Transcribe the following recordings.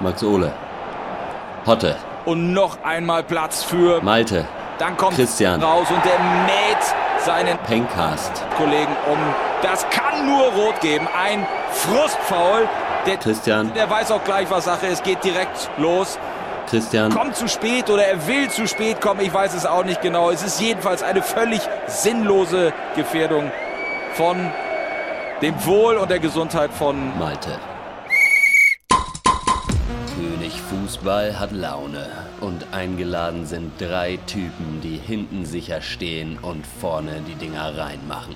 Max Ole. Hotte. Und noch einmal Platz für Malte. Dann kommt Christian. raus und der mäht seinen Pencast. Kollegen um. Das kann nur rot geben. Ein Frustfaul. Der, Christian. der weiß auch gleich, was Sache ist. Geht direkt los. Christian. Kommt zu spät oder er will zu spät kommen. Ich weiß es auch nicht genau. Es ist jedenfalls eine völlig sinnlose Gefährdung von dem Wohl und der Gesundheit von Malte. Fußball hat Laune und eingeladen sind drei Typen, die hinten sicher stehen und vorne die Dinger reinmachen.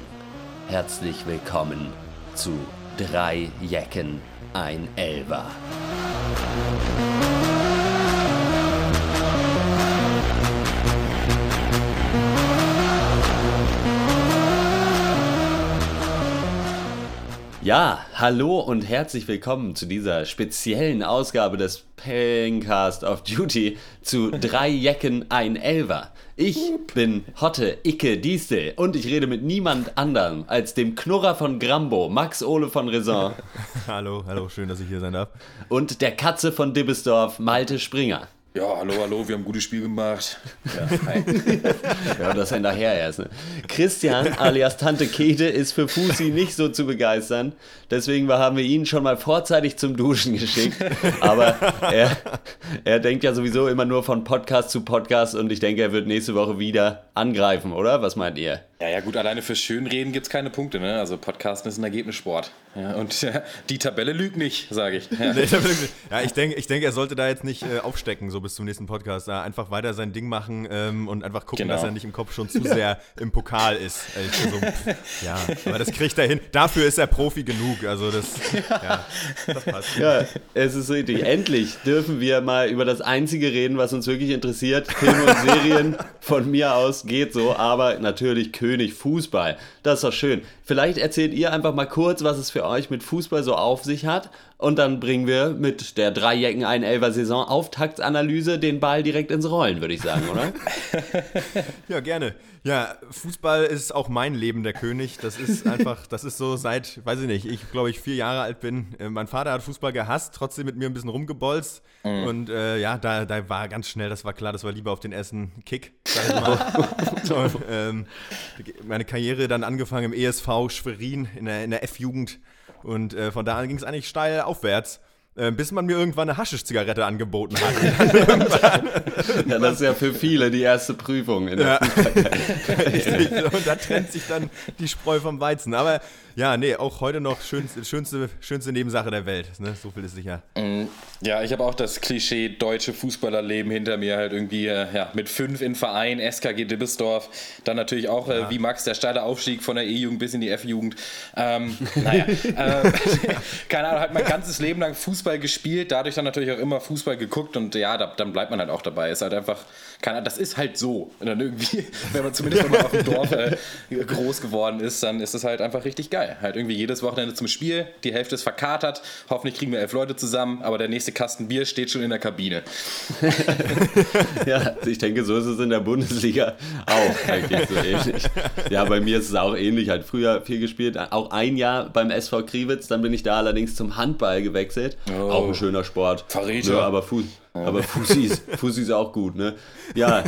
Herzlich willkommen zu drei Jecken, ein Elver. Ja, hallo und herzlich willkommen zu dieser speziellen Ausgabe des Pencast of Duty zu drei Jecken, ein Elver. Ich bin Hotte Icke Diestel und ich rede mit niemand anderem als dem Knurrer von Grambo, Max Ole von Raison Hallo, hallo, schön, dass ich hier sein darf. und der Katze von Dibbesdorf, Malte Springer. Ja, hallo, hallo, wir haben ein gutes Spiel gemacht. Ja. Ja, das nachher erst. Ne? Christian alias Tante Kete ist für Fusi nicht so zu begeistern. Deswegen haben wir ihn schon mal vorzeitig zum Duschen geschickt. Aber er, er denkt ja sowieso immer nur von Podcast zu Podcast und ich denke, er wird nächste Woche wieder angreifen, oder? Was meint ihr? Ja, ja, gut, alleine fürs Schönreden gibt es keine Punkte, ne? Also Podcasten ist ein Ergebnissport. Ja, und ja, die Tabelle lügt nicht, sage ich. Ja. Ja, ich denke, ich denk, er sollte da jetzt nicht äh, aufstecken, so bis zum nächsten Podcast. Da einfach weiter sein Ding machen ähm, und einfach gucken, Genau. dass er nicht im Kopf schon zu sehr im Pokal ist. Äh, so, pff, ja, aber das kriegt er hin. Dafür ist er Profi genug. Also das, ja, das passt. Ja, es ist richtig. Endlich dürfen wir mal über das Einzige reden, was uns wirklich interessiert. Filme und Serien von mir aus geht so, aber natürlich König Fußball. Das ist doch schön. Vielleicht erzählt ihr einfach mal kurz, was es für euch mit Fußball so auf sich hat. Und dann bringen wir mit der drei Jecken ein Elfer Saison Auftaktsanalyse den Ball direkt ins Rollen, würde ich sagen, oder? Ja, gerne. Ja, Fußball ist auch mein Leben der König. Das ist einfach, das ist so seit, weiß ich nicht, ich glaube ich vier Jahre alt bin. Äh, mein Vater hat Fußball gehasst, trotzdem mit mir ein bisschen rumgebolzt. Und äh, ja, da, da war ganz schnell, das war klar, das war lieber auf den ersten Kick, sag ich mal. Und, ähm, meine Karriere dann angefangen im ESV Schwerin in der, in der F-Jugend. Und äh, von da an ging es eigentlich steil aufwärts. Äh, bis man mir irgendwann eine Haschisch-Zigarette angeboten hat. Ja, das ist ja für viele die erste Prüfung in der Ja. Und da trennt sich dann die Spreu vom Weizen. Aber ja, nee, auch heute noch schönste, schönste, schönste Nebensache der Welt. Ne? So viel ist sicher. Ja, ich habe auch das Klischee deutsche Fußballerleben hinter mir, halt irgendwie äh, ja, mit fünf in Verein, SKG Dibbesdorf, dann natürlich auch äh, wie Max der steile Aufstieg von der E-Jugend bis in die F-Jugend. Ähm, naja, äh, keine Ahnung, halt mein ganzes Leben lang Fußball gespielt, dadurch dann natürlich auch immer Fußball geguckt und ja, da, dann bleibt man halt auch dabei. Ist halt einfach, Ahnung, das ist halt so. Und dann irgendwie, wenn man zumindest man auf dem Dorf äh, groß geworden ist, dann ist das halt einfach richtig geil. Halt irgendwie jedes Wochenende zum Spiel, die Hälfte ist verkatert, hoffentlich kriegen wir elf Leute zusammen, aber der nächste Kasten Bier steht schon in der Kabine. Ja, ich denke, so ist es in der Bundesliga auch eigentlich so ähnlich. Ja, bei mir ist es auch ähnlich. Halt früher viel gespielt, auch ein Jahr beim SV Kriwitz, dann bin ich da allerdings zum Handball gewechselt. Oh. Auch ein schöner Sport. Verräter. Ja, aber Fuß. Aber Fussi ist, Fussi ist auch gut, ne? Ja.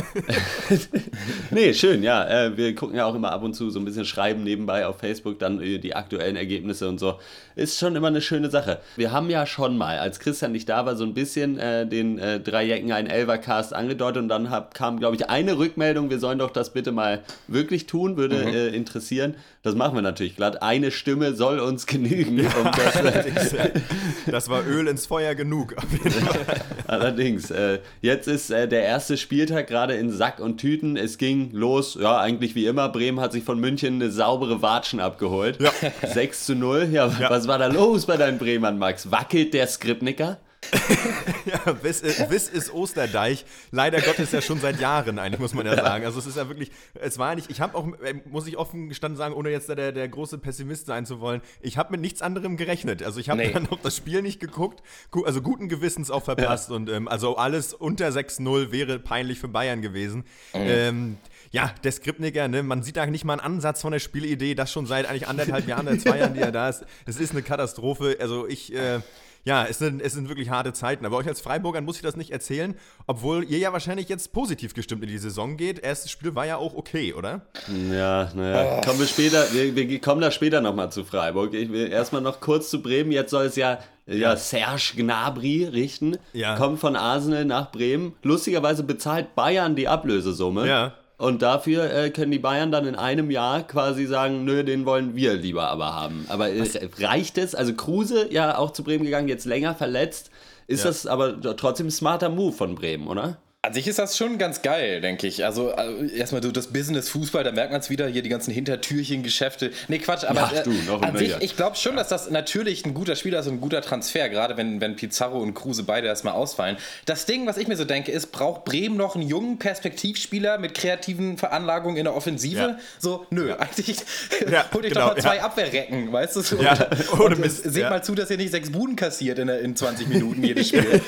nee, schön, ja. Äh, wir gucken ja auch immer ab und zu so ein bisschen schreiben nebenbei auf Facebook, dann äh, die aktuellen Ergebnisse und so. Ist schon immer eine schöne Sache. Wir haben ja schon mal, als Christian nicht da war, so ein bisschen äh, den äh, drei Jecken ein Elvercast angedeutet und dann hab, kam, glaube ich, eine Rückmeldung, wir sollen doch das bitte mal wirklich tun, würde äh, interessieren. Das machen wir natürlich glatt. Eine Stimme soll uns genügen. Um das, Das war Öl ins Feuer genug. Auf jeden Fall. Allerdings, äh, jetzt ist äh, der erste Spieltag gerade in Sack und Tüten. Es ging los, ja, eigentlich wie immer. Bremen hat sich von München eine saubere Watschen abgeholt. Ja. 6 zu 0. Ja, Ja. was war da los bei deinen Bremern, Max? Wackelt der Skripnicker? Ja, Wiss, ist- Wiss ist Osterdeich. Leider Gottes ja schon seit Jahren, eigentlich, muss man ja sagen. Also es ist ja wirklich, es war nicht, ich habe auch, äh, muss ich offen gestanden sagen, ohne jetzt der, der große Pessimist sein zu wollen, ich habe mit nichts anderem gerechnet. Also ich habe Nee. dann auch das Spiel nicht geguckt, gu- also guten Gewissens auch verpasst. Und ähm, also alles unter 6-0 wäre peinlich für Bayern gewesen. Ähm, ja, der Skripniker, ne, man sieht da nicht mal einen Ansatz von der Spielidee, das schon seit eigentlich anderthalb Jahren, zwei Jahren, die er da ist. Es ist eine Katastrophe. Also ich, äh, ja, es sind, es sind wirklich harte Zeiten. Aber euch als Freiburgern muss ich das nicht erzählen, obwohl ihr ja wahrscheinlich jetzt positiv gestimmt in die Saison geht. Erstes Spiel war ja auch okay, oder? Ja, naja, kommen wir später, wir, wir kommen da später nochmal zu Freiburg. Ich will erstmal noch kurz zu Bremen. Jetzt soll es ja ja, Serge Gnabry richten. Ja. Kommt von Arsenal nach Bremen. Lustigerweise bezahlt Bayern die Ablösesumme. Ja. Und dafür äh, können die Bayern dann in einem Jahr quasi sagen, nö, den wollen wir lieber aber haben. Aber äh, reicht es? Also Kruse ja auch zu Bremen gegangen, jetzt länger verletzt. Ist Ja. das aber trotzdem ein smarter Move von Bremen, oder? An sich ist das schon ganz geil, denke ich. Also, also erstmal so das Business Fußball, da merkt man es wieder, hier die ganzen Hintertürchen-Geschäfte. Nee, Quatsch, aber Ja, äh, du, noch an sich, ja. ich glaube schon, dass das natürlich ein guter Spieler ist und ein guter Transfer, gerade wenn, wenn Pizarro und Kruse beide erstmal ausfallen. Das Ding, was ich mir so denke, ist, braucht Bremen noch einen jungen Perspektivspieler mit kreativen Veranlagungen in der Offensive? Ja. So, nö, eigentlich Ja, holt euch genau, doch mal zwei ja. Abwehrrecken, weißt du? So, Ja, und, ohne und Mist, Seht ja. mal zu, dass ihr nicht sechs Buden kassiert in, in 20 Minuten jedes Spiel.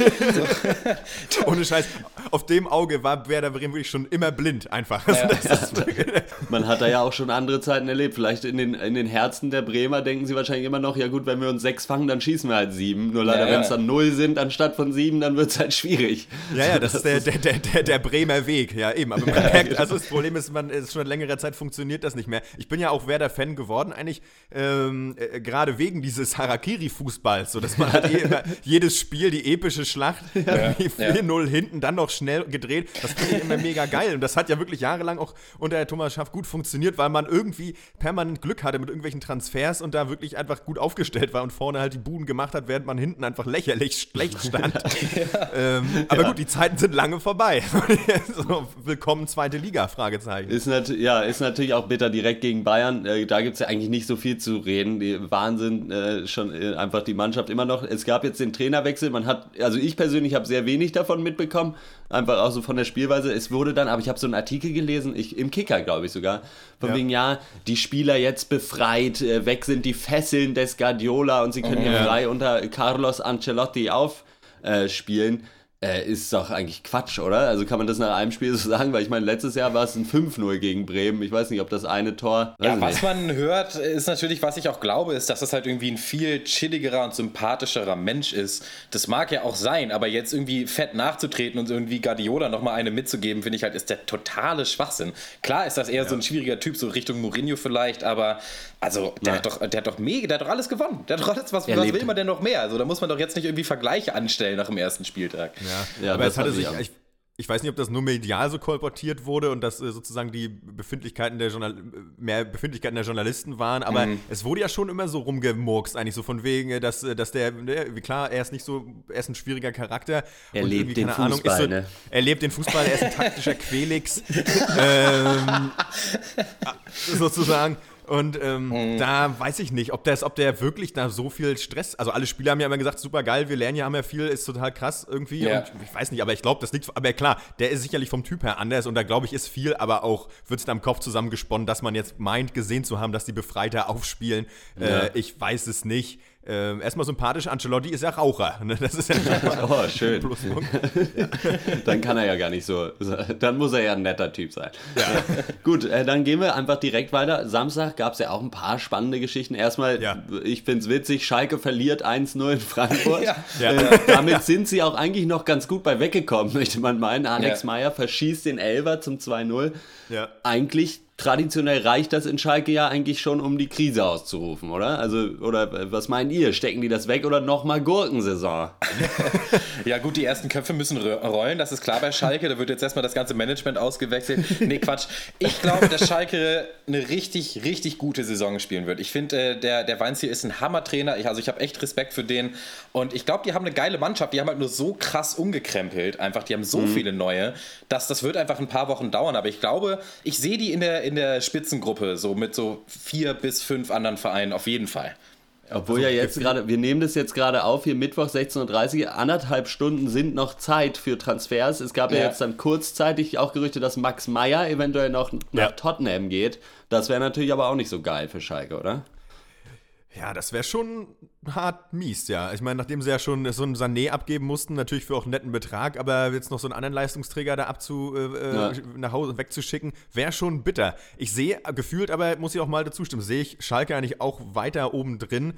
Ohne Scheiß. Auf dem Auge war Werder Bremen wirklich schon immer blind, einfach. Also das ist wirklich- Man hat da ja auch schon andere Zeiten erlebt. Vielleicht in den, in den Herzen der Bremer denken sie wahrscheinlich immer noch, ja gut, wenn wir uns sechs fangen, dann schießen wir halt sieben. Nur leider, Ja, ja. wenn es dann null sind anstatt von sieben, dann wird es halt schwierig. Ja, ja, das ist der, der, der, der, Bremer Weg. Ja, eben. Aber man merkt, also das Problem ist, man ist schon seit längerer Zeit funktioniert das nicht mehr. Ich bin ja auch Werder-Fan geworden, eigentlich ähm, äh, gerade wegen dieses Harakiri-Fußballs, so dass man halt eh immer jedes Spiel, die epische Schlacht, irgendwie 4-0 hinten, dann noch schnell gedreht. Das finde ich immer mega geil. Und das hat ja wirklich jahrelang auch unter Herr Thomas Schaff gut funktioniert, weil man irgendwie permanent Glück hatte mit irgendwelchen Transfers und da wirklich einfach gut aufgestellt war und vorne halt die Buden gemacht hat, während man hinten einfach lächerlich schlecht stand. ähm, aber gut, die Zeiten sind lange vorbei. so, willkommen zweite Liga, Fragezeichen. Ist, ja, ist natürlich auch bitter direkt gegen Bayern. Äh, da gibt es ja eigentlich nicht so viel zu reden. Die Wahnsinn, äh, schon äh, einfach die Mannschaft immer noch. Es gab jetzt den Trainerwechsel. Man hat, also ich persönlich habe sehr wenig davon mitbekommen. Einfach auch so von der Spielweise. Es wurde dann, aber ich habe so einen Artikel gelesen, ich, im Kicker glaube ich sogar, von Ja. wegen, ja, die Spieler jetzt befreit, äh, weg sind die Fesseln des Guardiola und sie können hier Ja. frei unter Carlos Ancelotti aufspielen. Äh, ist doch eigentlich Quatsch, oder? Also kann man das nach einem Spiel so sagen, weil ich meine, letztes Jahr war es ein 5-0 gegen Bremen. Ich weiß nicht, ob das eine Tor. Ja, was nicht. man hört, ist natürlich, was ich auch glaube, ist, dass das halt irgendwie ein viel chilligerer und sympathischerer Mensch ist. Das mag ja auch sein, aber jetzt irgendwie fett nachzutreten und irgendwie Guardiola nochmal eine mitzugeben, finde ich halt, ist der totale Schwachsinn. Klar ist das eher so ein schwieriger Typ, so Richtung Mourinho vielleicht, aber also, der, Ja. hat, doch, der hat doch mega, der hat doch alles gewonnen. Der hat doch alles, was, was will man denn noch mehr? Also, da muss man doch jetzt nicht irgendwie Vergleiche anstellen nach dem ersten Spieltag. Ja, Ja, aber es hatte sich, ich, ich weiß nicht, ob das nur medial so kolportiert wurde und dass äh, sozusagen die Befindlichkeiten der Journal mehr Befindlichkeiten der Journalisten waren, aber Mhm. es wurde ja schon immer so rumgemurkst, eigentlich so von wegen, äh, dass, äh, dass der, ne, wie klar, er ist nicht so, er ist ein schwieriger Charakter. Er lebt den Ahnung, Fußball, ist so, ne? Er lebt den Fußball, er ist ein taktischer Quelix. ähm, sozusagen. Und ähm, Mhm. da weiß ich nicht, ob, das, ob der wirklich da so viel Stress. Also alle Spieler haben ja immer gesagt, super geil, wir lernen ja ja viel, ist total krass irgendwie. Ja. Und ich weiß nicht, aber ich glaube, das liegt. Aber klar, der ist sicherlich vom Typ her anders und da glaube ich, ist viel, aber auch wird es da im Kopf zusammengesponnen, dass man jetzt meint, gesehen zu haben, dass die Befreiter aufspielen. Ja. Äh, ich weiß es nicht. Ähm, erstmal sympathisch, Ancelotti ist ja Raucher. Ne? Das ist ja Oh, schön. Pluspunkt. Dann kann er ja gar nicht so. Dann muss er ja ein netter Typ sein. Gut, äh, dann gehen wir einfach direkt weiter. Samstag gab es ja auch ein paar spannende Geschichten. Erstmal, Ja. ich finde es witzig, Schalke verliert 1-0 in Frankfurt. Ja. Ja. Äh, damit sind sie auch eigentlich noch ganz gut bei weggekommen, möchte man meinen. Alex Ja. Meyer verschießt den Elver zum 2-0. Ja. Eigentlich traditionell reicht das in Schalke ja eigentlich schon, um die Krise auszurufen, oder? Also, oder äh, was meint ihr? Stecken die das weg oder nochmal Gurkensaison? Ja, gut, die ersten Köpfe müssen rollen, das ist klar bei Schalke. Da wird jetzt erstmal das ganze Management ausgewechselt. Nee, Quatsch. Ich glaube, dass Schalke eine richtig, richtig gute Saison spielen wird. Ich finde, äh, der, der Weinziel ist ein Hammertrainer. Ich, also, ich habe echt Respekt für den. Und ich glaube, die haben eine geile Mannschaft. Die haben halt nur so krass umgekrempelt. Einfach, die haben so viele neue, dass das wird einfach ein paar Wochen dauern. Aber ich glaube, ich sehe die in der, in der Spitzengruppe, so mit so vier bis fünf anderen Vereinen auf jeden Fall. Obwohl ja jetzt gerade, wir nehmen das jetzt gerade auf, hier Mittwoch 16.30 Uhr, anderthalb Stunden sind noch Zeit für Transfers. Es gab ja, Ja. jetzt dann kurzzeitig auch Gerüchte, dass Max Meyer eventuell noch nach Ja. Tottenham geht. Das wäre natürlich aber auch nicht so geil für Schalke, oder? Ja, das wäre schon hart mies, ja. Ich meine, nachdem sie ja schon so einen Sané abgeben mussten, natürlich für auch einen netten Betrag, aber jetzt noch so einen anderen Leistungsträger da abzu, äh, Ja. äh, nach Hause wegzuschicken, wäre schon bitter. Ich sehe, gefühlt aber, muss ich auch mal dazu stimmen, sehe ich Schalke eigentlich auch weiter oben drin.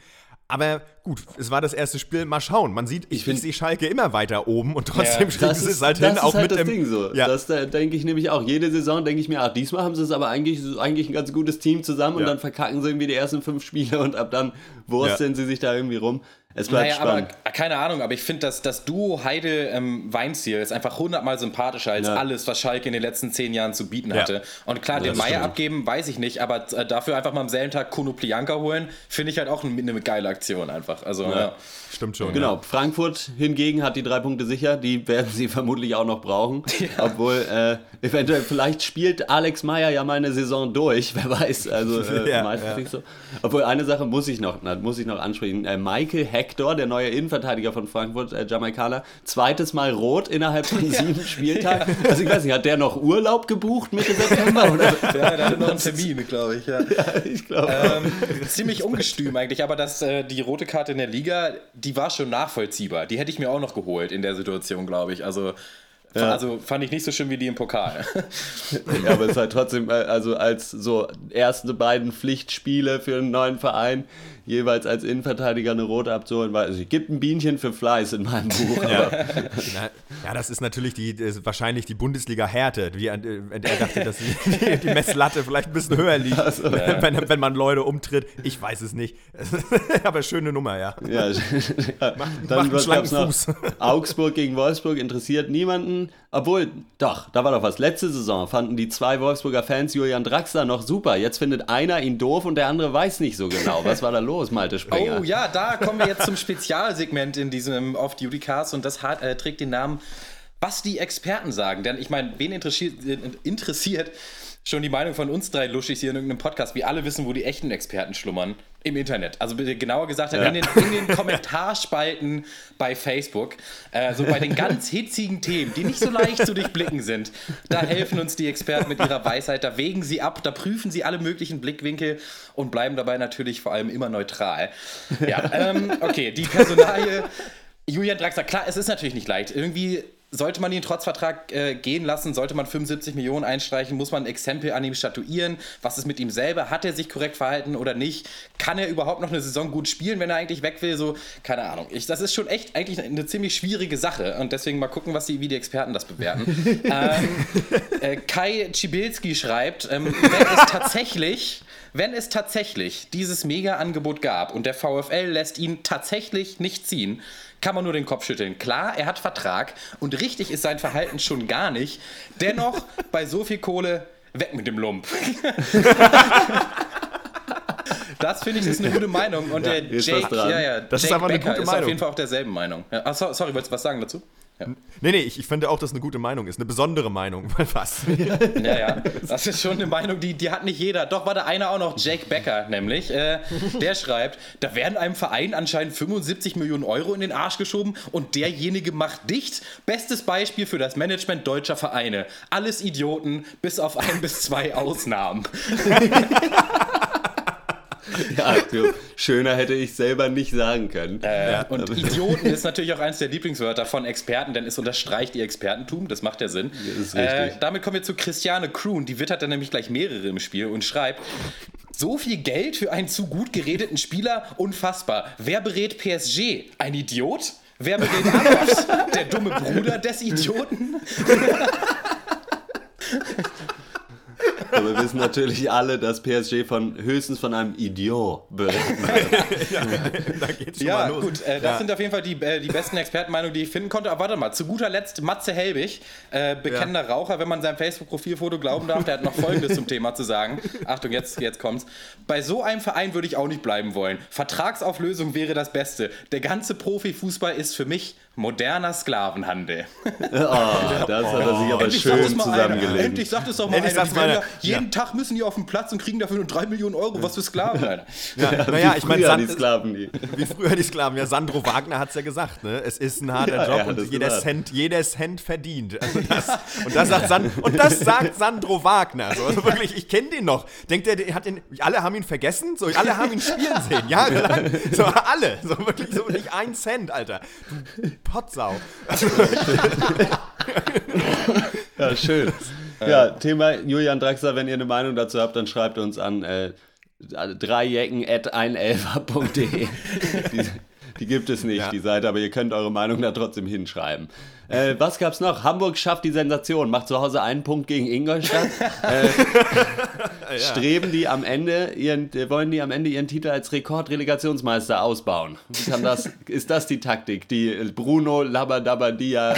Aber gut, es war das erste Spiel. Mal schauen. Man sieht, ich, ich sehe Schalke immer weiter oben und trotzdem ja, das ist, es halt das hin, ist auch halt mit das dem. Ding so. Ja. Das da denke ich nämlich auch. Jede Saison denke ich mir, ach, diesmal haben sie es aber eigentlich, eigentlich ein ganz gutes Team zusammen ja. und dann verkacken sie irgendwie die ersten fünf Spiele und ab dann wursteln ja. sie sich da irgendwie rum. Es bleibt naja, spannend. Aber, keine Ahnung, aber ich finde, dass das Duo Heide ähm, Weinziel ist einfach hundertmal sympathischer als ja. alles, was Schalke in den letzten zehn Jahren zu bieten hatte. Ja. Und klar, den Meier abgeben, weiß ich nicht, aber äh, dafür einfach mal am selben Tag Konoplianka holen, finde ich halt auch eine, eine, geile Aktion einfach. Also, ja. Stimmt schon. Genau. Frankfurt hingegen hat die drei Punkte sicher, die werden sie vermutlich auch noch brauchen. Obwohl, äh, eventuell, vielleicht spielt Alex Meyer ja mal eine Saison durch, wer weiß. Also, äh, meistens so. Obwohl, eine Sache muss ich noch, muss ich noch ansprechen. Äh, Michael Hector, der neue Innenverteidiger von Frankfurt, äh, Jamaikaner, zweites Mal rot innerhalb von sieben Spieltagen. Also ich weiß nicht, hat der noch Urlaub gebucht Mitte September? Oder? Ja, der hatte noch einen Termin, glaube ich. Ja, ja ich glaube. Ähm, ziemlich ungestüm eigentlich, aber dass äh, die rote Karte in der Liga, die war schon nachvollziehbar. Die hätte ich mir auch noch geholt in der Situation, glaube ich. Also ja. Also fand ich nicht so schön wie die im Pokal. ja, aber es ist halt trotzdem, äh, also als so erste beiden Pflichtspiele für einen neuen Verein, jeweils als Innenverteidiger eine rote abzuholen, weil also, es gibt ein Bienchen für Fleiß in meinem Buch. ja. ja, das ist natürlich die, ist wahrscheinlich die Bundesliga-Härte. Wie er dachte, dass die, die, Messlatte vielleicht ein bisschen höher liegt, so, ja. wenn, wenn man Leute umtritt. Ich weiß es nicht. aber schöne Nummer, ja. ja, ja. Mach, dann macht einen noch Augsburg gegen Wolfsburg interessiert niemanden. Obwohl, doch, da war doch was. Letzte Saison fanden die zwei Wolfsburger Fans Julian Draxler noch super. Jetzt findet einer ihn doof und der andere weiß nicht so genau. Was war da los, Malte Sprenger? Oh ja, da kommen wir jetzt zum Spezialsegment in diesem Off-Duty-Cast und das hat, äh, trägt den Namen Was die Experten sagen. Denn ich meine, wen interessiert, äh, interessiert schon die Meinung von uns drei Luschis hier in irgendeinem Podcast. Wir alle wissen, wo die echten Experten schlummern. Im Internet. Also genauer gesagt, ja. in, den, in, den, Kommentarspalten bei Facebook. Äh, so bei den ganz hitzigen Themen, die nicht so leicht zu durchblicken sind. Da helfen uns die Experten mit ihrer Weisheit. Da wägen sie ab, da prüfen sie alle möglichen Blickwinkel und bleiben dabei natürlich vor allem immer neutral. Ja, ähm, okay, die Personalie. Julian Draxler, klar, es ist natürlich nicht leicht. Irgendwie sollte man ihn trotz Vertrag äh, gehen lassen? Sollte man 75 Millionen einstreichen? Muss man ein Exempel an ihm statuieren? Was ist mit ihm selber? Hat er sich korrekt verhalten oder nicht? Kann er überhaupt noch eine Saison gut spielen, wenn er eigentlich weg will? So, keine Ahnung. Ich, das ist schon echt eigentlich eine ziemlich schwierige Sache und deswegen mal gucken, was die, wie die Experten das bewerten. ähm, äh, Kai Schibilski schreibt, ähm, wenn es tatsächlich wenn es tatsächlich dieses Mega-Angebot gab und der VfL lässt ihn tatsächlich nicht ziehen, kann man nur den Kopf schütteln. Klar, er hat Vertrag und richtig ist sein Verhalten schon gar nicht. Dennoch, bei so viel Kohle, weg mit dem Lump. Das finde ich ist eine gute Meinung. Und ja, der Jake, ja, ja, das Jake ist aber eine Becker gute Meinung. ist auf jeden Fall auch derselben Meinung. Ja, ah, sorry, wolltest du was sagen dazu? Ja. Nee, nee, ich, ich finde auch, dass eine gute Meinung ist. Eine besondere Meinung. Was? ja, ja. Das ist schon eine Meinung, die, die hat nicht jeder. Doch war da einer auch noch, Jake Becker nämlich. Äh, der schreibt, da werden einem Verein anscheinend 75 Millionen Euro in den Arsch geschoben und derjenige macht dicht. Bestes Beispiel für das Management deutscher Vereine. Alles Idioten, bis auf ein bis zwei Ausnahmen. ja, du, schöner hätte ich selber nicht sagen können. Äh. Und Idioten ist natürlich auch eines der Lieblingswörter von Experten, denn es unterstreicht ihr Expertentum, das macht ja Sinn. Äh, damit kommen wir zu Christiane Kroon, die wittert dann nämlich gleich mehrere im Spiel und schreibt, so viel Geld für einen zu gut geredeten Spieler, unfassbar. Wer berät PSG? Ein Idiot? Wer berät Abbas? Der dumme Bruder des Idioten? Aber wir wissen natürlich alle, dass PSG von höchstens von einem Idiot berichten ja, da geht's schon ja, mal los. gut, äh, das ja. sind auf jeden Fall die, äh, die besten Expertenmeinungen, die ich finden konnte. Aber warte mal, zu guter Letzt Matze Helbig, äh, bekennender ja. Raucher, wenn man seinem Facebook-Profilfoto glauben darf, der hat noch Folgendes zum Thema zu sagen. Achtung, jetzt, jetzt kommt's. Bei so einem Verein würde ich auch nicht bleiben wollen. Vertragsauflösung wäre das Beste. Der ganze Profifußball ist für mich moderner Sklavenhandel. Oh, das hat er sich aber Endlich schön zusammengelegt. Endlich sagt es doch mal Endlich einer. Ja, jeden ja. Tag müssen die auf den Platz und kriegen dafür nur drei Millionen Euro. Was für Sklaven, Alter. Ja, ja, naja, ich meine, die Sklaven, die. Wie früher die Sklaven. Ja, Sandro Wagner hat es ja gesagt, ne? Es ist ein harter Job und jeder Cent, jeder Cent verdient. Also das, und, das sagt San, und das sagt Sandro Wagner. So, also wirklich, ich kenne den noch. Denkt er, der hat den, alle haben ihn vergessen? So, alle haben ihn spielen sehen, jahrelang. So, alle. So, wirklich, so nicht ein Cent, Alter. Du Potsau. ja, schön. Ja, Thema Julian Draxler, wenn ihr eine Meinung dazu habt, dann schreibt uns an äh, Dreijecken at einelfer.de. die, gibt es nicht, ja. die Seite, aber ihr könnt eure Meinung da trotzdem hinschreiben. Äh, was gab's noch? Hamburg schafft die Sensation, macht zu Hause einen Punkt gegen Ingolstadt. äh, ja. Streben die am Ende ihren, wollen die am Ende ihren Titel als Rekordrelegationsmeister ausbauen? Das, ist das die Taktik, die Bruno Labadabadia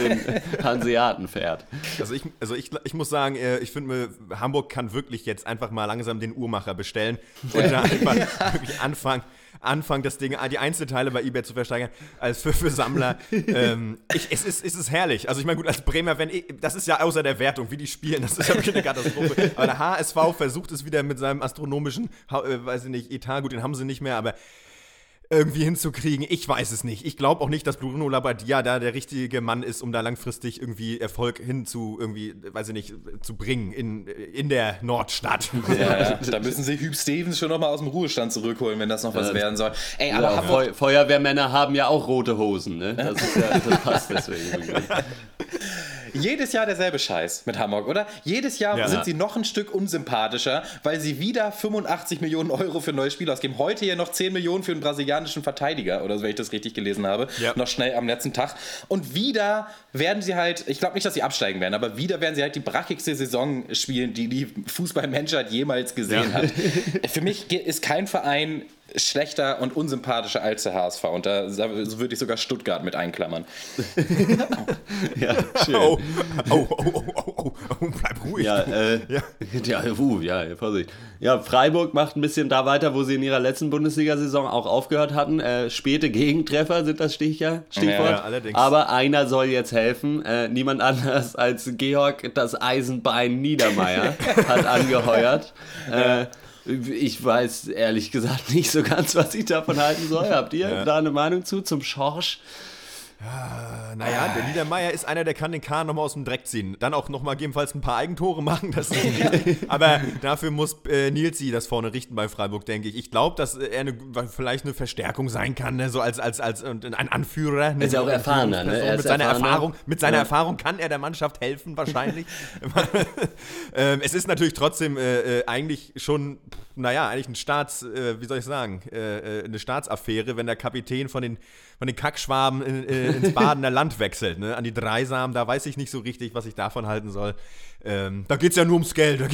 den Hanseaten fährt? Also ich, also ich, ich muss sagen, äh, ich finde, Hamburg kann wirklich jetzt einfach mal langsam den Uhrmacher bestellen und da einfach wirklich anfangen anfangen, das Ding, die Einzelteile bei eBay zu versteigern, als für, für Sammler. ähm, ich, es, ist, es ist herrlich. Also ich meine, gut, als Bremer, wenn ich, das ist ja außer der Wertung, wie die spielen, das ist ja wirklich eine Katastrophe. Aber der HSV versucht es wieder mit seinem astronomischen, äh, weiß ich nicht, Etat, gut, den haben sie nicht mehr, aber irgendwie hinzukriegen. Ich weiß es nicht. Ich glaube auch nicht, dass Bruno Labbadia da der richtige Mann ist, um da langfristig irgendwie Erfolg hinzu, irgendwie, weiß ich nicht, zu bringen in, in der Nordstadt. Ja, da müssen sie Hüb Stevens schon nochmal aus dem Ruhestand zurückholen, wenn das noch was ja. werden soll. Ey, aber ja, Feu Feuerwehrmänner haben ja auch rote Hosen, ne? Das, ist ja, das passt deswegen. jedes Jahr derselbe Scheiß mit Hamburg, oder? Jedes Jahr ja. sind sie noch ein Stück unsympathischer, weil sie wieder 85 Millionen Euro für ein neues Spiel ausgeben. Heute ja noch 10 Millionen für einen brasilianischen Verteidiger, oder so, wenn ich das richtig gelesen habe. Ja. Noch schnell am letzten Tag. Und wieder werden sie halt, ich glaube nicht, dass sie absteigen werden, aber wieder werden sie halt die brachigste Saison spielen, die die Fußballmenschheit jemals gesehen ja. hat. Für mich ist kein Verein schlechter und unsympathischer als der HSV. Und da würde ich sogar Stuttgart mit einklammern. ja, schön. Oh, oh, oh, oh, oh, oh, bleib ruhig. Ja, äh, ja. Ja, uh, ja, Vorsicht. Ja, Freiburg macht ein bisschen da weiter, wo sie in ihrer letzten Bundesliga-Saison auch aufgehört hatten. Äh, späte Gegentreffer sind das Stichwort. Ja, ja, allerdings. Aber einer soll jetzt helfen. Äh, niemand anders als Georg das Eisenbein Niedermeyer hat angeheuert. Äh, ich weiß ehrlich gesagt nicht so ganz, was ich davon halten soll. Habt ihr ja. da eine Meinung zu zum Schorsch? Ja, naja, der Niedermeier ist einer, der kann den Kahn nochmal aus dem Dreck ziehen. Dann auch nochmal gegebenenfalls ein paar Eigentore machen. Das aber dafür muss äh, Nilsi das vorne richten bei Freiburg, denke ich. Ich glaube, dass er eine, vielleicht eine Verstärkung sein kann, ne? so als, als, als ein Anführer. Ne? Ist ja auch erfahrener. Ne? Er mit seiner, Erfahrung, mit seiner ja. Erfahrung kann er der Mannschaft helfen, wahrscheinlich. ähm, es ist natürlich trotzdem äh, äh, eigentlich schon, naja, eigentlich ein Staats, äh, wie soll ich sagen, äh, äh, eine Staatsaffäre, wenn der Kapitän von den von den Kackschwaben in, in, ins Badener Land wechselt, ne? An die Dreisamen, da weiß ich nicht so richtig, was ich davon halten soll. Ähm, da geht es ja nur ums Geld.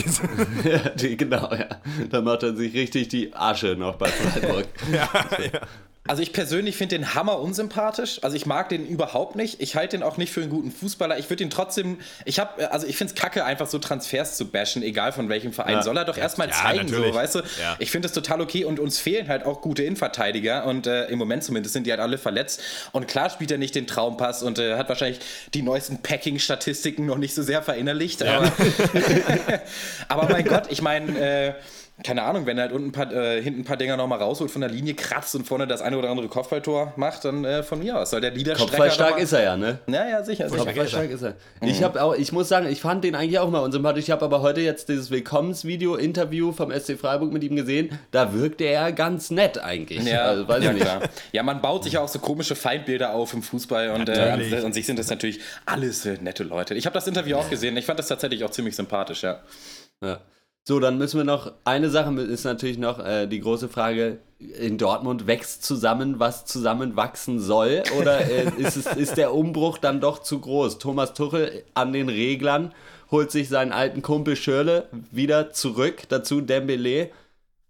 Ja, die, genau, ja. Da macht er sich richtig die Asche noch bei Freiburg. ja, ja. Also ich persönlich finde den Hammer unsympathisch. Also ich mag den überhaupt nicht. Ich halte den auch nicht für einen guten Fußballer. Ich würde ihn trotzdem, ich habe, also ich finde es kacke, einfach so Transfers zu bashen, egal von welchem Verein. Ja. Soll er doch ja. erstmal zeigen, ja, so, weißt du? Ich finde es total okay und uns fehlen halt auch gute Innenverteidiger und äh, im Moment zumindest sind die halt alle verletzt. Und klar spielt er nicht den Traumpass und äh, hat wahrscheinlich die neuesten Packing-Statistiken noch nicht so sehr verinnerlicht. Aber, aber mein Gott, ich meine, äh, keine Ahnung, wenn er halt unten ein paar, äh, hinten ein paar Dinger nochmal rausholt von der Linie, kratzt und vorne das eine oder andere Kopfballtor macht, dann äh, von mir aus. Soll der Liederstrecker Kopfballstark ist er ja, ne? Naja, sicher. sicher. Kopfballstark ist er. Mhm. Ich, auch, ich muss sagen, ich fand den eigentlich auch mal unsympathisch. Ich habe aber heute jetzt dieses Willkommensvideo-Interview vom SC Freiburg mit ihm gesehen. Da wirkte er ganz nett eigentlich. Ja, also, weiß ja, ich nicht. Klar. ja man baut sich ja auch so komische Feindbilder auf im Fußball und äh, an, an, sich sind das natürlich alles äh, nette Leute. Ich habe das Interview auch gesehen. Ich fand das tatsächlich auch ziemlich sympathisch, ja. Ja. So, dann müssen wir noch, eine Sache ist natürlich noch äh, die große Frage, in Dortmund wächst zusammen, was zusammenwachsen soll? Oder äh, ist, es, ist der Umbruch dann doch zu groß? Thomas Tuchel an den Reglern holt sich seinen alten Kumpel Schirle wieder zurück, dazu Dembele.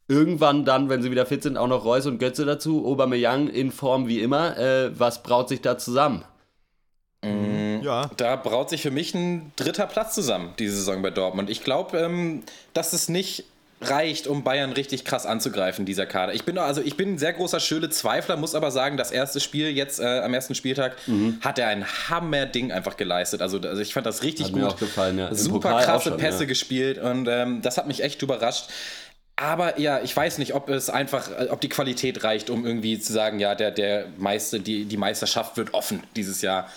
Irgendwann dann, wenn sie wieder fit sind, auch noch Reus und Götze dazu. Aubameyang in Form wie immer. Äh, was braut sich da zusammen? Mhm. Ja. Da braut sich für mich ein dritter Platz zusammen, diese Saison bei Dortmund. Ich glaube, ähm, dass es nicht reicht, um Bayern richtig krass anzugreifen, dieser Kader. Ich bin also ich bin ein sehr großer Schöle-Zweifler, muss aber sagen, das erste Spiel jetzt äh, am ersten Spieltag mhm. hat er ein Hammer-Ding einfach geleistet. Also, also ich fand das richtig hat gut. Mir auch gefallen, ja. Super krasse schon, Pässe ja. gespielt und ähm, das hat mich echt überrascht. Aber ja, ich weiß nicht, ob es einfach, äh, ob die Qualität reicht, um irgendwie zu sagen, ja, der, der Meister, die, die Meisterschaft wird offen dieses Jahr.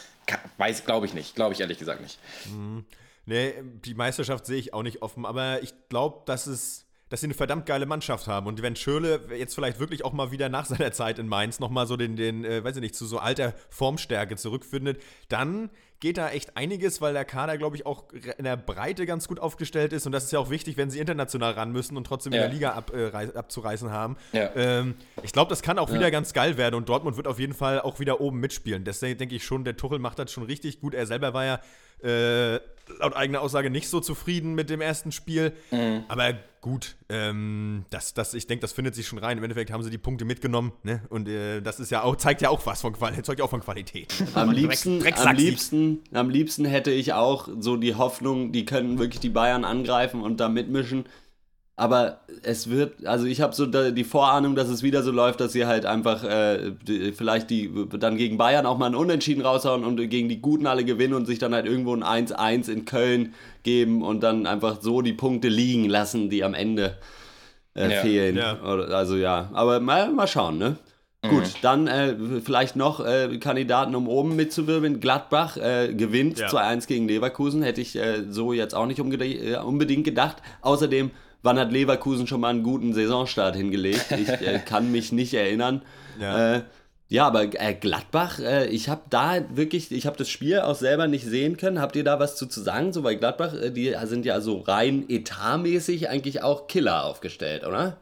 Weiß, glaube ich nicht. Glaube ich ehrlich gesagt nicht. Mhm. Nee, die Meisterschaft sehe ich auch nicht offen, aber ich glaube, dass es dass sie eine verdammt geile Mannschaft haben. Und wenn Schürle jetzt vielleicht wirklich auch mal wieder nach seiner Zeit in Mainz nochmal so den, den äh, weiß ich nicht, zu so alter Formstärke zurückfindet, dann geht da echt einiges, weil der Kader, glaube ich, auch in der Breite ganz gut aufgestellt ist. Und das ist ja auch wichtig, wenn sie international ran müssen und trotzdem ja. in der Liga ab, äh, abzureißen haben. Ja. Ähm, ich glaube, das kann auch ja. wieder ganz geil werden. Und Dortmund wird auf jeden Fall auch wieder oben mitspielen. Deswegen denke ich schon, der Tuchel macht das schon richtig gut. Er selber war ja äh, laut eigener Aussage nicht so zufrieden mit dem ersten Spiel. Mhm. Aber gut, ähm, das, das, ich denke, das findet sich schon rein. Im Endeffekt haben sie die Punkte mitgenommen, ne? Und äh, das ist ja auch, zeigt ja auch was von Qualität, zeugt ja auch von Qualität. Am liebsten, am liebsten, am liebsten hätte ich auch so die Hoffnung, die können wirklich die Bayern angreifen und da mitmischen. Aber es wird, also ich habe so die Vorahnung, dass es wieder so läuft, dass sie halt einfach äh, die, vielleicht die dann gegen Bayern auch mal einen Unentschieden raushauen und gegen die Guten alle gewinnen und sich dann halt irgendwo ein 1-1 in Köln geben und dann einfach so die Punkte liegen lassen, die am Ende äh, ja, fehlen. Ja. Also ja, aber mal, mal schauen, ne? Mhm. Gut, dann äh, vielleicht noch äh, Kandidaten, um oben mitzuwirbeln. Gladbach äh, gewinnt ja. 2-1 gegen Leverkusen. Hätte ich äh, so jetzt auch nicht äh, unbedingt gedacht. Außerdem Wann hat Leverkusen schon mal einen guten Saisonstart hingelegt? Ich äh, kann mich nicht erinnern. Ja. Äh, ja, aber äh, Gladbach, äh, ich habe da wirklich, ich habe das Spiel auch selber nicht sehen können. Habt ihr da was zu, zu sagen? So, weil Gladbach, äh, die sind ja so rein etatmäßig eigentlich auch Killer aufgestellt, oder?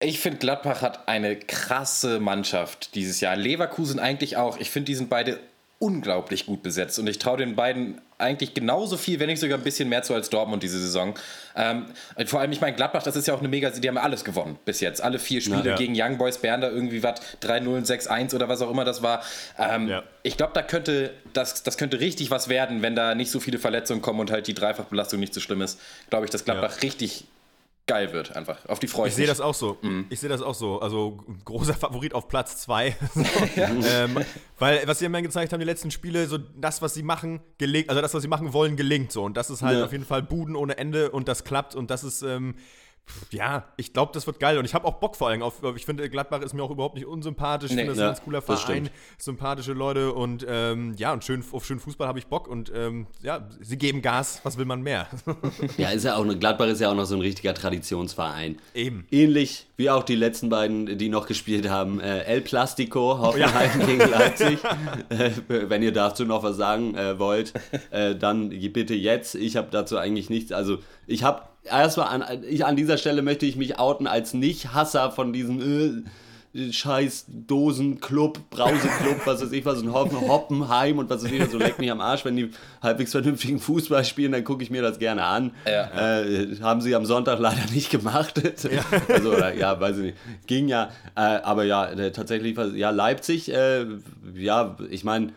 Ich finde, Gladbach hat eine krasse Mannschaft dieses Jahr. Leverkusen eigentlich auch. Ich finde, die sind beide unglaublich gut besetzt und ich traue den beiden eigentlich genauso viel, wenn nicht sogar ein bisschen mehr zu als Dortmund diese Saison. Ähm, vor allem, ich meine, Gladbach, das ist ja auch eine mega, die haben alles gewonnen bis jetzt. Alle vier Spiele ja, ja. gegen Young Boys Bern, da irgendwie was 3-0, 6-1 oder was auch immer das war. Ähm, ja. Ich glaube, da könnte, das, das könnte richtig was werden, wenn da nicht so viele Verletzungen kommen und halt die Dreifachbelastung nicht so schlimm ist. Glaube ich, dass Gladbach richtig geil wird, einfach. Auf die Freude. ich sehe das auch so. Mhm. Ich sehe das auch so. Also großer Favorit auf Platz 2. ähm, weil, was sie immer gezeigt haben, die letzten Spiele, so das, was sie machen, gelingt, also das, was sie machen wollen, gelingt so. Und das ist halt ja. auf jeden Fall Buden ohne Ende und das klappt und das ist, ähm, ja, ich glaube, das wird geil. Und ich habe auch Bock vor allem auf. Ich finde, Gladbach ist mir auch überhaupt nicht unsympathisch. Ich nee, finde, das ist ein ganz cooler Verein, sympathische Leute und ähm, ja, und schön, auf schönen Fußball habe ich Bock. Und ähm, ja, sie geben Gas. Was will man mehr? ja, ist ja auch eine, Gladbach ist ja auch noch so ein richtiger Traditionsverein. Eben. Ähnlich wie auch die letzten beiden, die noch gespielt haben. Äh, El Plastico, Hoffenheim ja. gegen Leipzig. äh, wenn ihr dazu noch was sagen äh, wollt, äh, dann bitte jetzt. Ich habe dazu eigentlich nichts. Also, ich habe erstmal an, ich, an dieser Stelle möchte ich mich outen als Nicht-Hasser von diesem äh, scheiß Dosenclub, Brauseclub, was weiß ich was, ein Hoppen, Hoppenheim und was weiß ich, so leck mich am Arsch, wenn die halbwegs vernünftigen Fußball spielen, dann gucke ich mir das gerne an. Ja. Äh, haben sie am Sonntag leider nicht gemacht. Ja. Also, ja, weiß ich nicht. Ging ja, äh, aber ja, äh, tatsächlich, ja, Leipzig, äh, ja, ich meine,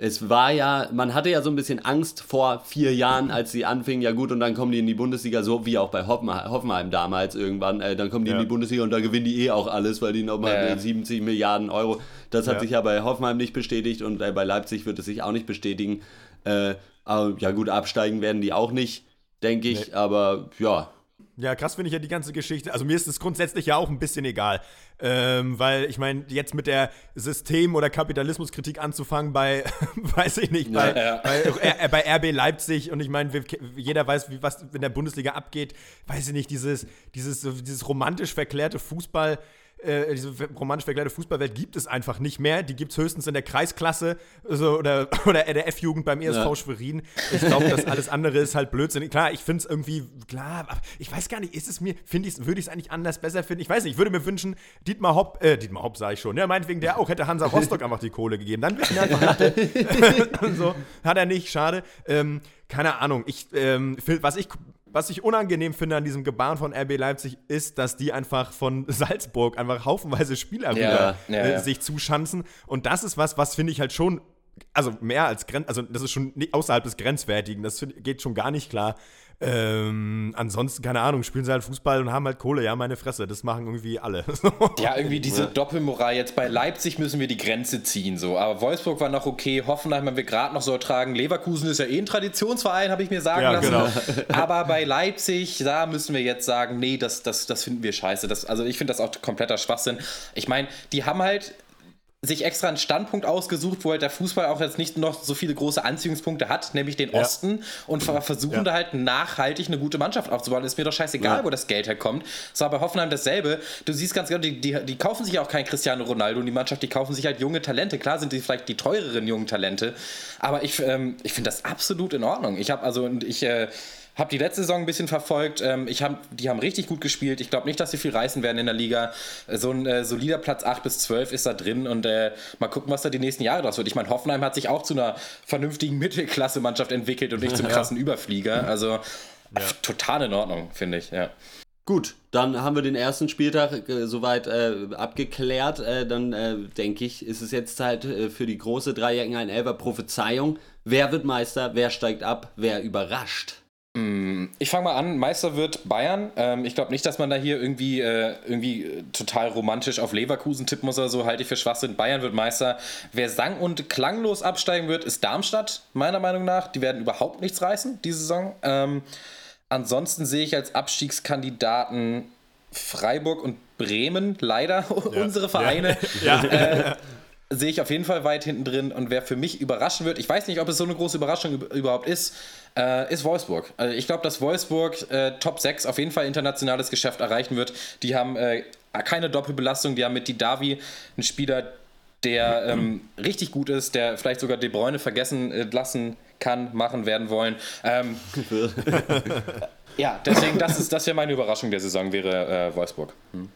es war ja, man hatte ja so ein bisschen Angst vor vier Jahren, als sie anfingen, ja gut, und dann kommen die in die Bundesliga, so wie auch bei Hoffenheim, Hoffenheim damals irgendwann, äh, dann kommen die ja. in die Bundesliga und da gewinnen die eh auch alles, weil die nochmal äh. 70 Milliarden Euro, das hat ja. sich ja bei Hoffenheim nicht bestätigt und äh, bei Leipzig wird es sich auch nicht bestätigen. Äh, aber, ja gut, absteigen werden die auch nicht, denke ich, nee. aber ja, ja, krass finde ich ja die ganze Geschichte. Also mir ist es grundsätzlich ja auch ein bisschen egal. Ähm, weil ich meine, jetzt mit der System- oder Kapitalismuskritik anzufangen bei, weiß ich nicht, bei, ja, ja. bei, äh, bei RB Leipzig und ich meine, jeder weiß, wie, was in der Bundesliga abgeht, weiß ich nicht, dieses, dieses, dieses romantisch verklärte Fußball äh, diese romantisch verkleidete Fußballwelt gibt es einfach nicht mehr. Die gibt es höchstens in der Kreisklasse so, oder, oder der F-Jugend beim ESV ja. Schwerin. Ich glaube, das alles andere ist halt Blödsinn. Klar, ich finde es irgendwie, klar, aber ich weiß gar nicht, ist es mir, finde ich würde ich es eigentlich anders besser finden? Ich weiß nicht, ich würde mir wünschen, Dietmar Hopp, äh, Dietmar Hopp sage ich schon, ja, meinetwegen der auch, hätte Hansa Rostock einfach die Kohle gegeben. Dann wäre ich einfach Latte. so, hat er nicht, schade. Ähm, keine Ahnung, ich, ähm, was ich was ich unangenehm finde an diesem Gebaren von RB Leipzig ist, dass die einfach von Salzburg einfach haufenweise Spieler ja, wieder ja, äh, ja. sich zuschanzen. Und das ist was, was finde ich halt schon, also mehr als Grenz, also das ist schon außerhalb des Grenzwertigen. Das geht schon gar nicht klar. Ähm, ansonsten, keine Ahnung, spielen sie halt Fußball und haben halt Kohle, ja, meine Fresse. Das machen irgendwie alle. ja, irgendwie diese Doppelmoral. Jetzt bei Leipzig müssen wir die Grenze ziehen, so. Aber Wolfsburg war noch okay, Hoffenheim haben wir gerade noch so ertragen. Leverkusen ist ja eh ein Traditionsverein, habe ich mir sagen ja, lassen. Genau. Aber bei Leipzig, da müssen wir jetzt sagen, nee, das, das, das finden wir scheiße. Das, also ich finde das auch kompletter Schwachsinn. Ich meine, die haben halt sich extra einen Standpunkt ausgesucht, wo halt der Fußball auch jetzt nicht noch so viele große Anziehungspunkte hat, nämlich den ja. Osten und versuchen ja. da halt nachhaltig eine gute Mannschaft aufzubauen. Ist mir doch scheißegal, ja. wo das Geld herkommt. Es war bei Hoffenheim dasselbe. Du siehst ganz genau, die, die, die kaufen sich auch kein Cristiano Ronaldo und die Mannschaft, die kaufen sich halt junge Talente. Klar sind die vielleicht die teureren jungen Talente, aber ich, ähm, ich finde das absolut in Ordnung. Ich habe also, ich, äh, habe die letzte Saison ein bisschen verfolgt. Ähm, ich hab, die haben richtig gut gespielt. Ich glaube nicht, dass sie viel reißen werden in der Liga. So ein äh, solider Platz 8 bis 12 ist da drin und äh, mal gucken, was da die nächsten Jahre draus wird. Ich meine, Hoffenheim hat sich auch zu einer vernünftigen Mittelklasse-Mannschaft entwickelt und nicht zum krassen ja. Überflieger. Also ja. total in Ordnung, finde ich, ja. Gut, dann haben wir den ersten Spieltag äh, soweit äh, abgeklärt. Äh, dann äh, denke ich, ist es jetzt Zeit äh, für die große Dreiecken ein Elfer Prophezeiung. Wer wird Meister? Wer steigt ab? Wer überrascht? Mm, ich fange mal an, Meister wird Bayern. Ähm, ich glaube nicht, dass man da hier irgendwie, äh, irgendwie äh, total romantisch auf Leverkusen tippen muss oder so, halte ich für Schwachsinn. Bayern wird Meister. Wer sang- und klanglos absteigen wird, ist Darmstadt, meiner Meinung nach. Die werden überhaupt nichts reißen, diese Saison. Ähm, ansonsten sehe ich als Abstiegskandidaten Freiburg und Bremen, leider ja. unsere Vereine. Ja. ja. Äh, sehe ich auf jeden Fall weit hinten drin. Und wer für mich überraschen wird, ich weiß nicht, ob es so eine große Überraschung überhaupt ist, äh, ist Wolfsburg. Also ich glaube, dass Wolfsburg äh, Top 6 auf jeden Fall internationales Geschäft erreichen wird. Die haben äh, keine Doppelbelastung, die haben mit Didavi einen Spieler, der ähm, richtig gut ist, der vielleicht sogar De Bruyne vergessen äh, lassen kann, machen, werden wollen. Ähm, ja, deswegen, das, das wäre meine Überraschung der Saison, wäre äh, Wolfsburg. Hm.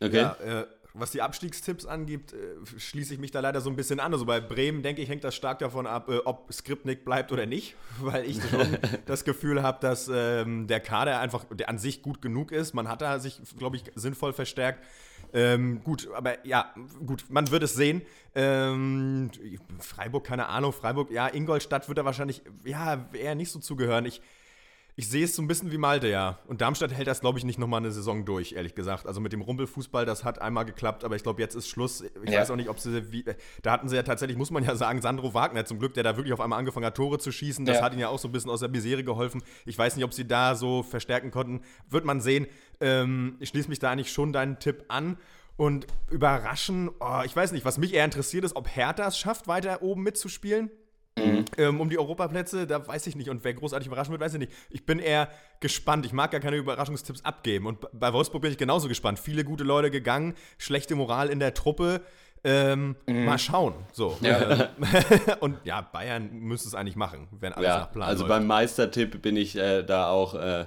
Okay. Ja, äh, was die Abstiegstipps angeht, äh, schließe ich mich da leider so ein bisschen an. Also bei Bremen, denke ich, hängt das stark davon ab, äh, ob Skripnik bleibt oder nicht, weil ich schon das Gefühl habe, dass ähm, der Kader einfach der an sich gut genug ist. Man hat da sich, glaube ich, sinnvoll verstärkt. Ähm, gut, aber ja, gut, man wird es sehen. Ähm, Freiburg, keine Ahnung, Freiburg, ja, Ingolstadt wird da wahrscheinlich, ja, eher nicht so zugehören. Ich, ich sehe es so ein bisschen wie Malte, ja. Und Darmstadt hält das, glaube ich, nicht nochmal eine Saison durch, ehrlich gesagt. Also mit dem Rumpelfußball, das hat einmal geklappt, aber ich glaube, jetzt ist Schluss. Ich ja. weiß auch nicht, ob sie. Wie, da hatten sie ja tatsächlich, muss man ja sagen, Sandro Wagner zum Glück, der da wirklich auf einmal angefangen hat, Tore zu schießen. Das ja. hat ihn ja auch so ein bisschen aus der Misere geholfen. Ich weiß nicht, ob sie da so verstärken konnten. Wird man sehen. Ähm, ich schließe mich da eigentlich schon deinen Tipp an. Und überraschen, oh, ich weiß nicht, was mich eher interessiert ist, ob Hertha es schafft, weiter oben mitzuspielen. Mhm. Ähm, um die Europaplätze, da weiß ich nicht. Und wer großartig überraschen wird, weiß ich nicht. Ich bin eher gespannt. Ich mag gar keine Überraschungstipps abgeben. Und bei Wolfsburg bin ich genauso gespannt. Viele gute Leute gegangen, schlechte Moral in der Truppe. Ähm, mhm. Mal schauen. So. Ja. und ja, Bayern müsste es eigentlich machen, wenn alles ja, nach Plan Also läuft. beim Meistertipp bin ich äh, da auch äh,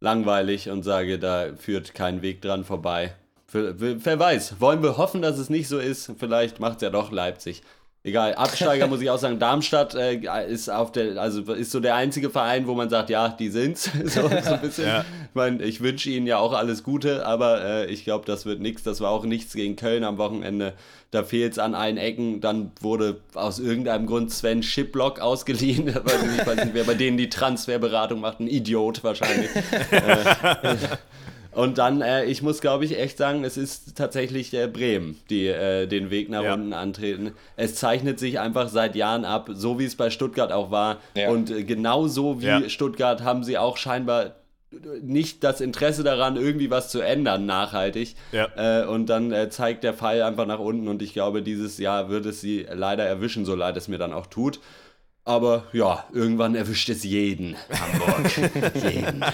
langweilig und sage, da führt kein Weg dran vorbei. Für, wer weiß, wollen wir hoffen, dass es nicht so ist. Vielleicht macht es ja doch Leipzig. Egal, Absteiger muss ich auch sagen, Darmstadt äh, ist auf der, also ist so der einzige Verein, wo man sagt, ja, die sind's. so, so ein bisschen. Ja. Ich meine, ich wünsche ihnen ja auch alles Gute, aber äh, ich glaube, das wird nichts. Das war auch nichts gegen Köln am Wochenende. Da fehlt es an allen Ecken. Dann wurde aus irgendeinem Grund Sven Schiplock ausgeliehen. weiß ich weiß nicht, wer bei denen die Transferberatung macht. Ein Idiot wahrscheinlich. äh, und dann, äh, ich muss glaube ich echt sagen, es ist tatsächlich äh, Bremen, die äh, den Weg nach ja. unten antreten. Es zeichnet sich einfach seit Jahren ab, so wie es bei Stuttgart auch war. Ja. Und äh, genau so wie ja. Stuttgart haben sie auch scheinbar nicht das Interesse daran, irgendwie was zu ändern, nachhaltig. Ja. Äh, und dann äh, zeigt der Fall einfach nach unten und ich glaube, dieses Jahr wird es sie leider erwischen, so leid es mir dann auch tut. Aber ja, irgendwann erwischt es jeden Hamburg. jeden.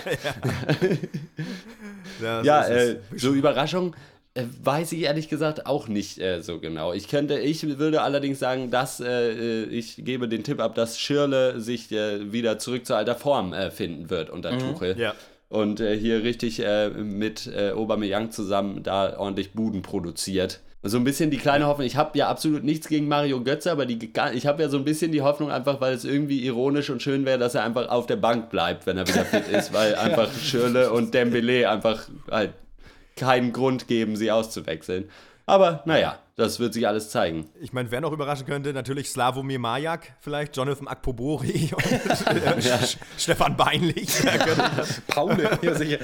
Ja, ja äh, so Überraschung äh, weiß ich ehrlich gesagt auch nicht äh, so genau. Ich könnte, ich würde allerdings sagen, dass äh, äh ich gebe den Tipp ab, dass Schirle sich äh, wieder zurück zur alter Form finden wird unter mhm. Tuchel. Ja. Und hier richtig mit äh, Aubameyang zusammen da ordentlich Buden produziert so ein bisschen die kleine Hoffnung. Ich habe ja absolut nichts gegen Mario Götze, aber die, ich habe ja so ein bisschen die Hoffnung einfach, weil es irgendwie ironisch und schön wäre, dass er einfach auf der Bank bleibt, wenn er wieder fit ist, weil einfach Schirle und Dembele einfach halt keinen Grund geben, sie auszuwechseln. Aber naja, das wird sich alles zeigen. Ich meine, wer noch überraschen könnte, natürlich Slavomir Majak, vielleicht Jonathan Akpobori und äh. Stefan Beinlich. Paule, ja sicher.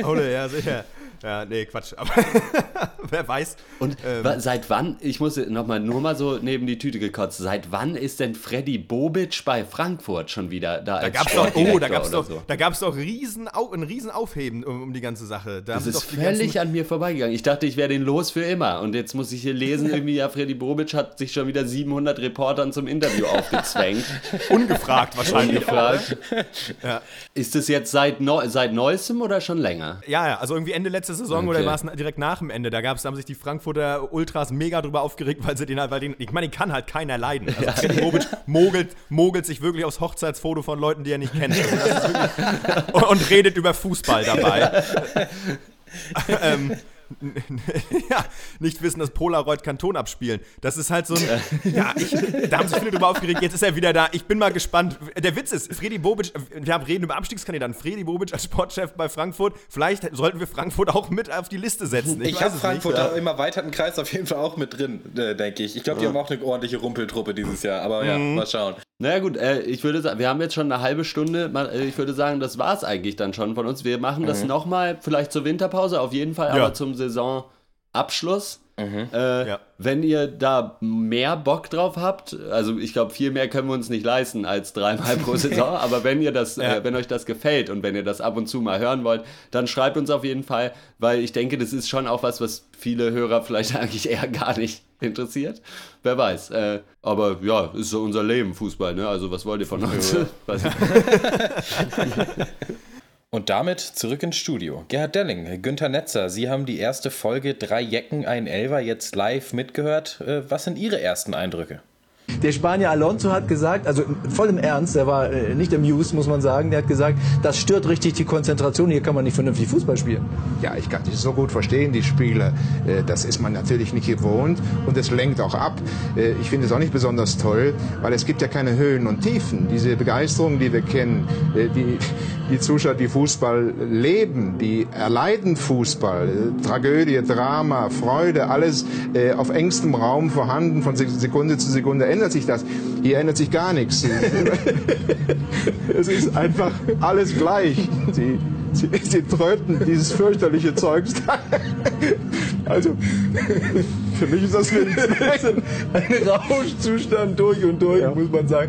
Paule, ja sicher. Ja, nee, Quatsch. Aber wer weiß. Und ähm, seit wann, ich muss nochmal nur mal so neben die Tüte gekotzt, seit wann ist denn Freddy Bobic bei Frankfurt schon wieder da? Da gab es doch, oh, da gab's doch, so. da gab's doch riesen, ein riesen Aufheben um, um die ganze Sache. Da das ist völlig an mir vorbeigegangen. Ich dachte, ich wäre den los für immer. Und jetzt muss ich hier lesen, irgendwie, ja, Freddy Bobic hat sich schon wieder 700 Reportern zum Interview aufgezwängt. Ungefragt wahrscheinlich. Ungefragt. Ja. Ist es jetzt seit, Neu seit Neuestem oder schon länger? Ja, ja, also irgendwie Ende letzte Saison okay. oder war es direkt nach dem Ende. Da gab's, da haben sich die Frankfurter Ultras mega drüber aufgeregt, weil sie den halt, weil den, ich meine, den kann halt keiner leiden. Also ja. Bobic mogelt, mogelt sich wirklich aufs Hochzeitsfoto von Leuten, die er nicht kennt. Also wirklich, und, und redet über Fußball dabei. ähm, ja, nicht wissen, dass Polaroid Kanton abspielen. Das ist halt so ein. ja, ich, da haben sich viele drüber aufgeregt. Jetzt ist er wieder da. Ich bin mal gespannt. Der Witz ist, Fredi Bobic, wir haben reden über Abstiegskandidaten. Fredi Bobic als Sportchef bei Frankfurt. Vielleicht sollten wir Frankfurt auch mit auf die Liste setzen. Ich, ich habe Frankfurt nicht, ja. im erweiterten Kreis auf jeden Fall auch mit drin, äh, denke ich. Ich glaube, die ja. haben auch eine ordentliche Rumpeltruppe dieses Jahr. Aber ja, mhm. mal schauen. Naja gut, äh, ich würde sagen, wir haben jetzt schon eine halbe Stunde. Äh, ich würde sagen, das war es eigentlich dann schon von uns. Wir machen das mhm. nochmal, vielleicht zur Winterpause auf jeden Fall, ja. aber zum Saisonabschluss. Mhm. Äh, ja. Wenn ihr da mehr Bock drauf habt, also ich glaube, viel mehr können wir uns nicht leisten als dreimal pro Saison, aber wenn ihr das, ja. äh, wenn euch das gefällt und wenn ihr das ab und zu mal hören wollt, dann schreibt uns auf jeden Fall, weil ich denke, das ist schon auch was, was viele Hörer vielleicht eigentlich eher gar nicht interessiert. Wer weiß. Äh, aber ja, ist so unser Leben, Fußball, ne? Also was wollt ihr von uns? Und damit zurück ins Studio. Gerhard Delling, Günther Netzer, Sie haben die erste Folge Drei Jecken, ein Elver jetzt live mitgehört. Äh, was sind Ihre ersten Eindrücke? Der Spanier Alonso hat gesagt, also voll im Ernst, der war äh, nicht amused, muss man sagen, der hat gesagt, das stört richtig die Konzentration, hier kann man nicht vernünftig Fußball spielen. Ja, ich kann das so gut verstehen, die Spiele, äh, das ist man natürlich nicht gewohnt und es lenkt auch ab. Äh, ich finde es auch nicht besonders toll, weil es gibt ja keine Höhen und Tiefen. Diese Begeisterung, die wir kennen, die, die Zuschauer, die Fußball leben, die erleiden Fußball, Tragödie, Drama, Freude, alles auf engstem Raum vorhanden, von Sekunde zu Sekunde ändert sich das. Hier ändert sich gar nichts. es ist einfach alles gleich. Sie, sie, sie tröten dieses fürchterliche Zeugs. also, für mich ist das ein, ein Rauschzustand durch und durch, ja. muss man sagen.